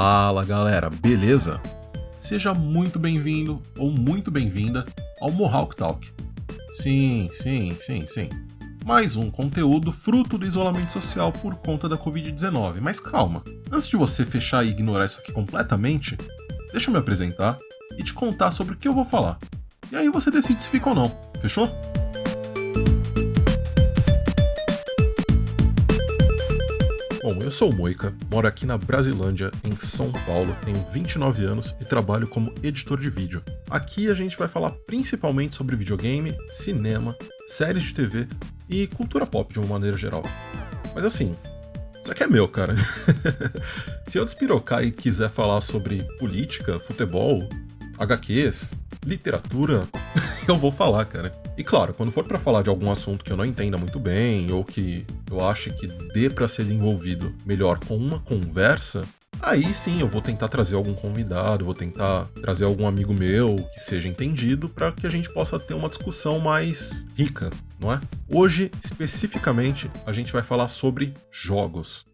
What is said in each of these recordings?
Fala galera, beleza? Seja muito bem-vindo ou muito bem-vinda ao Mohawk Talk. Sim, sim, sim, sim. Mais um conteúdo fruto do isolamento social por conta da Covid-19. Mas calma, antes de você fechar e ignorar isso aqui completamente, deixa eu me apresentar e te contar sobre o que eu vou falar. E aí você decide se fica ou não, fechou? Bom, eu sou o Moica, moro aqui na Brasilândia, em São Paulo, tenho 29 anos e trabalho como editor de vídeo. Aqui a gente vai falar principalmente sobre videogame, cinema, séries de TV e cultura pop de uma maneira geral. Mas assim, isso aqui é meu, cara. Se eu despirocar e quiser falar sobre política, futebol, HQs, literatura, eu vou falar, cara. E claro, quando for para falar de algum assunto que eu não entenda muito bem ou que eu ache que dê para ser desenvolvido melhor com uma conversa, aí sim eu vou tentar trazer algum convidado, vou tentar trazer algum amigo meu que seja entendido para que a gente possa ter uma discussão mais rica, não é? Hoje, especificamente, a gente vai falar sobre jogos.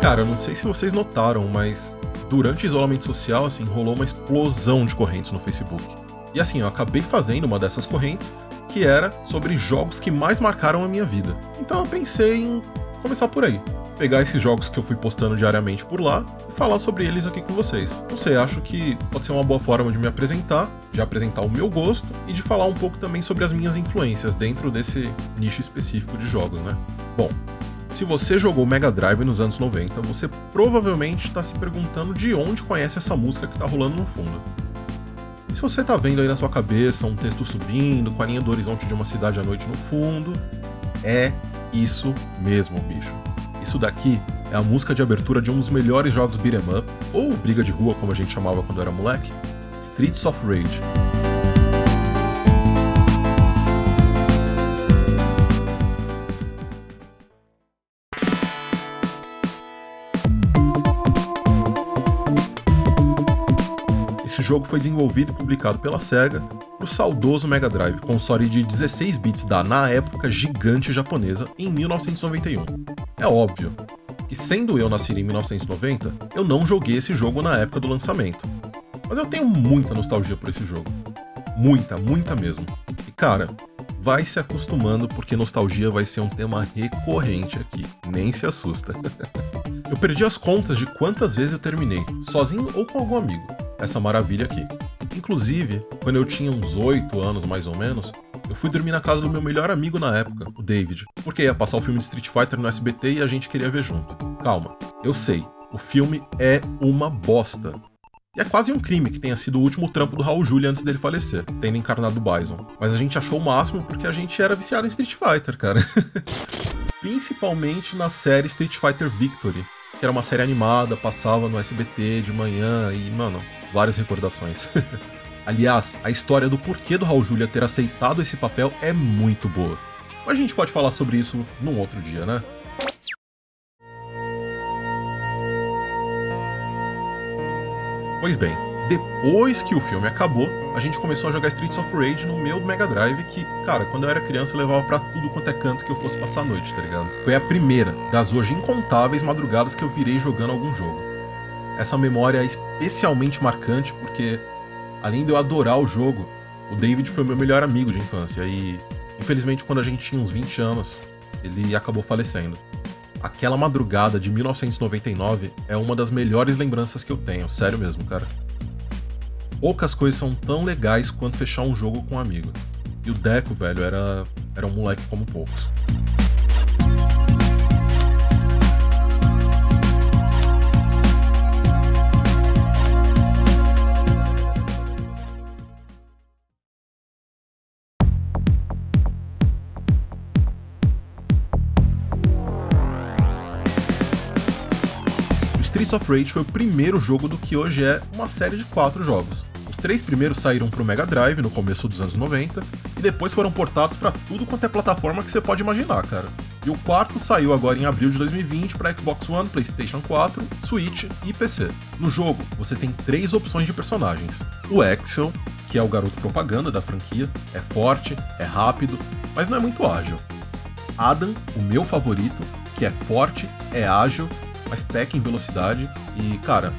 Cara, não sei se vocês notaram, mas durante o isolamento social, assim, rolou uma explosão de correntes no Facebook. E assim, eu acabei fazendo uma dessas correntes que era sobre jogos que mais marcaram a minha vida. Então eu pensei em começar por aí. Pegar esses jogos que eu fui postando diariamente por lá e falar sobre eles aqui com vocês. Não sei, acho que pode ser uma boa forma de me apresentar, de apresentar o meu gosto e de falar um pouco também sobre as minhas influências dentro desse nicho específico de jogos, né? Bom, se você jogou Mega Drive nos anos 90, você provavelmente está se perguntando de onde conhece essa música que está rolando no fundo. E se você está vendo aí na sua cabeça um texto subindo, com a linha do horizonte de uma cidade à noite no fundo, é isso mesmo, bicho. Isso daqui é a música de abertura de um dos melhores jogos beat'em up, ou briga de rua como a gente chamava quando era moleque, Streets of Rage. Jogo foi desenvolvido e publicado pela SEGA para o saudoso Mega Drive, console de 16 bits da, na época, gigante japonesa, em 1991. É óbvio que, sendo eu nascido em 1990, eu não joguei esse jogo na época do lançamento. Mas eu tenho muita nostalgia por esse jogo. Muita, muita mesmo. E cara, vai se acostumando porque nostalgia vai ser um tema recorrente aqui. Nem se assusta. eu perdi as contas de quantas vezes eu terminei, sozinho ou com algum amigo essa maravilha aqui. Inclusive, quando eu tinha uns 8 anos mais ou menos, eu fui dormir na casa do meu melhor amigo na época, o David, porque ia passar o filme de Street Fighter no SBT e a gente queria ver junto. Calma, eu sei, o filme é uma bosta. E é quase um crime que tenha sido o último trampo do Raul Julia antes dele falecer, tendo encarnado o Bison. Mas a gente achou o máximo porque a gente era viciado em Street Fighter, cara. Principalmente na série Street Fighter Victory, que era uma série animada, passava no SBT de manhã e, mano, várias recordações. Aliás, a história do porquê do Raul Julia ter aceitado esse papel é muito boa. Mas a gente pode falar sobre isso num outro dia, né? Pois bem, depois que o filme acabou, a gente começou a jogar Streets of Rage no meu Mega Drive, que, cara, quando eu era criança eu levava para tudo quanto é canto que eu fosse passar a noite, tá ligado? Foi a primeira das hoje incontáveis madrugadas que eu virei jogando algum jogo. Essa memória é especialmente marcante porque, além de eu adorar o jogo, o David foi meu melhor amigo de infância e, infelizmente, quando a gente tinha uns 20 anos, ele acabou falecendo. Aquela madrugada de 1999 é uma das melhores lembranças que eu tenho, sério mesmo, cara. Poucas coisas são tão legais quanto fechar um jogo com um amigo. E o Deco, velho, era, era um moleque como poucos. Streets of Rage foi o primeiro jogo do que hoje é uma série de quatro jogos. Os três primeiros saíram para o Mega Drive no começo dos anos 90 e depois foram portados para tudo quanto é plataforma que você pode imaginar, cara. E o quarto saiu agora em abril de 2020 para Xbox One, PlayStation 4, Switch e PC. No jogo, você tem três opções de personagens: o Axel, que é o garoto propaganda da franquia, é forte, é rápido, mas não é muito ágil. Adam, o meu favorito, que é forte, é ágil, mas peca em velocidade e, cara,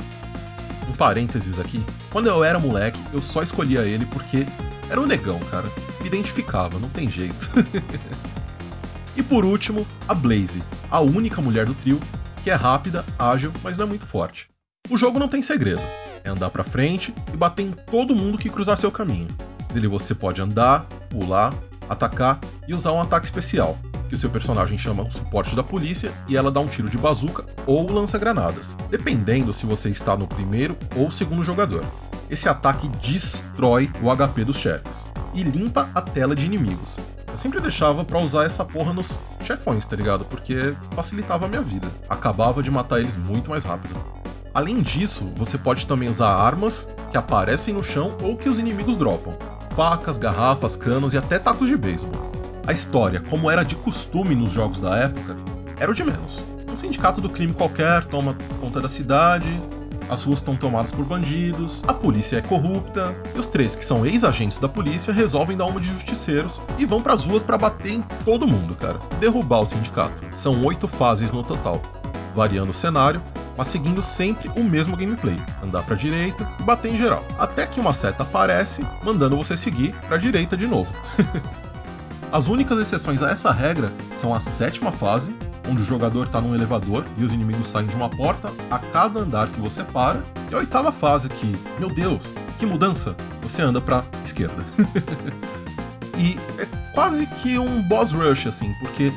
um parênteses aqui, quando eu era moleque, eu só escolhia ele porque era um negão, cara. Me identificava, não tem jeito. e por último, a Blaze, a única mulher do trio, que é rápida, ágil, mas não é muito forte. O jogo não tem segredo. É andar pra frente e bater em todo mundo que cruzar seu caminho. Nele você pode andar, pular, atacar e usar um ataque especial, que seu personagem chama o suporte da polícia e ela dá um tiro de bazuca ou lança granadas, dependendo se você está no primeiro ou segundo jogador. Esse ataque destrói o HP dos chefes e limpa a tela de inimigos. Eu sempre deixava para usar essa porra nos chefões, tá ligado? Porque facilitava a minha vida. Acabava de matar eles muito mais rápido. Além disso, você pode também usar armas que aparecem no chão ou que os inimigos dropam. Facas, garrafas, canos e até tacos de beisebol. A história, como era de costume nos jogos da época, era o de menos. Um sindicato do crime qualquer toma conta da cidade, as ruas estão tomadas por bandidos, a polícia é corrupta, e os três, que são ex-agentes da polícia, resolvem dar uma de justiceiros e vão para as ruas para bater em todo mundo, cara. Derrubar o sindicato. São oito fases no total, variando o cenário, mas seguindo sempre o mesmo gameplay: andar para direita e bater em geral. Até que uma seta aparece, mandando você seguir para direita de novo. As únicas exceções a essa regra são a sétima fase, onde o jogador está num elevador e os inimigos saem de uma porta a cada andar que você para, e a oitava fase que, meu Deus, que mudança, você anda para esquerda. e é quase que um boss rush assim, porque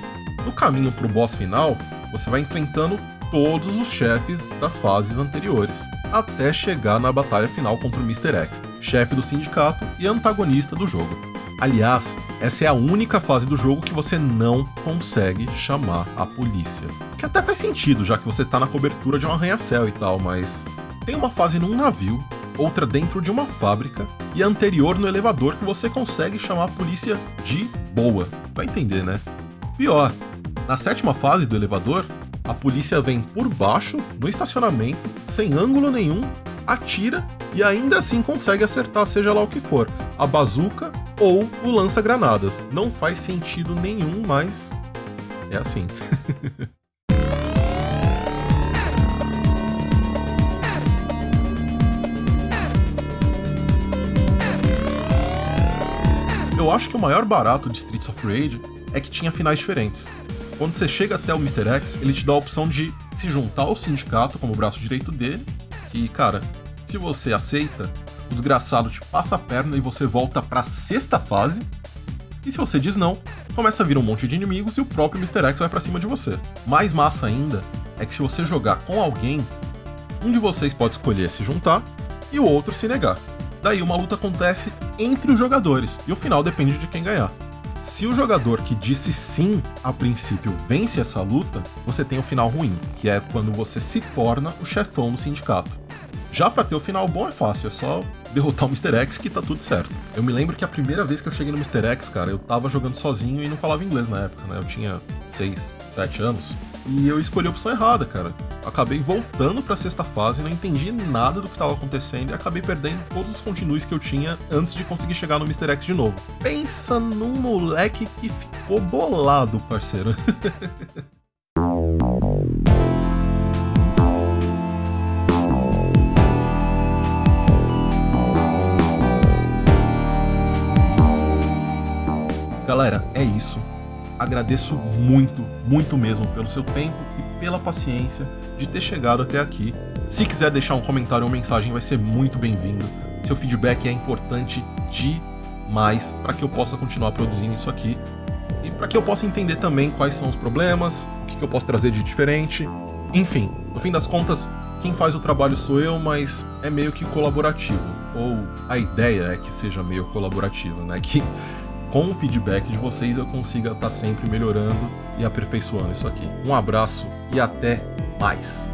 no caminho para o boss final, você vai enfrentando todos os chefes das fases anteriores, até chegar na batalha final contra o Mr. X, chefe do sindicato e antagonista do jogo. Aliás, essa é a única fase do jogo que você não consegue chamar a polícia. Que até faz sentido, já que você tá na cobertura de um arranha-céu e tal, mas tem uma fase num navio, outra dentro de uma fábrica e a anterior no elevador que você consegue chamar a polícia de boa. Vai entender, né? Pior, na sétima fase do elevador, a polícia vem por baixo, no estacionamento, sem ângulo nenhum, atira e ainda assim consegue acertar seja lá o que for, a bazuca ou o lança-granadas. Não faz sentido nenhum, mas é assim. Eu acho que o maior barato de Streets of Rage é que tinha finais diferentes. Quando você chega até o Mr. X, ele te dá a opção de se juntar ao sindicato como braço direito dele, que, cara, se você aceita, o desgraçado te passa a perna e você volta pra sexta fase. E se você diz não, começa a vir um monte de inimigos e o próprio Mr. X vai para cima de você. Mais massa ainda é que se você jogar com alguém, um de vocês pode escolher se juntar e o outro se negar. Daí uma luta acontece entre os jogadores e o final depende de quem ganhar. Se o jogador que disse sim a princípio vence essa luta, você tem o final ruim, que é quando você se torna o chefão do sindicato. Já para ter o final bom é fácil, é só derrotar o Mr. X que tá tudo certo. Eu me lembro que a primeira vez que eu cheguei no Mr. X, cara, eu tava jogando sozinho e não falava inglês na época, né? Eu tinha 6, 7 anos. E eu escolhi a opção errada, cara. Acabei voltando pra sexta fase, não entendi nada do que estava acontecendo e acabei perdendo todos os continues que eu tinha antes de conseguir chegar no Mr. X de novo. Pensa num moleque que ficou bolado, parceiro. Galera, é isso. Agradeço muito, muito mesmo pelo seu tempo e pela paciência de ter chegado até aqui. Se quiser deixar um comentário ou mensagem, vai ser muito bem-vindo. Seu feedback é importante demais para que eu possa continuar produzindo isso aqui e para que eu possa entender também quais são os problemas, o que eu posso trazer de diferente. Enfim, no fim das contas, quem faz o trabalho sou eu, mas é meio que colaborativo. Ou a ideia é que seja meio colaborativo, né? Que com o feedback de vocês eu consiga estar tá sempre melhorando e aperfeiçoando isso aqui. Um abraço e até mais!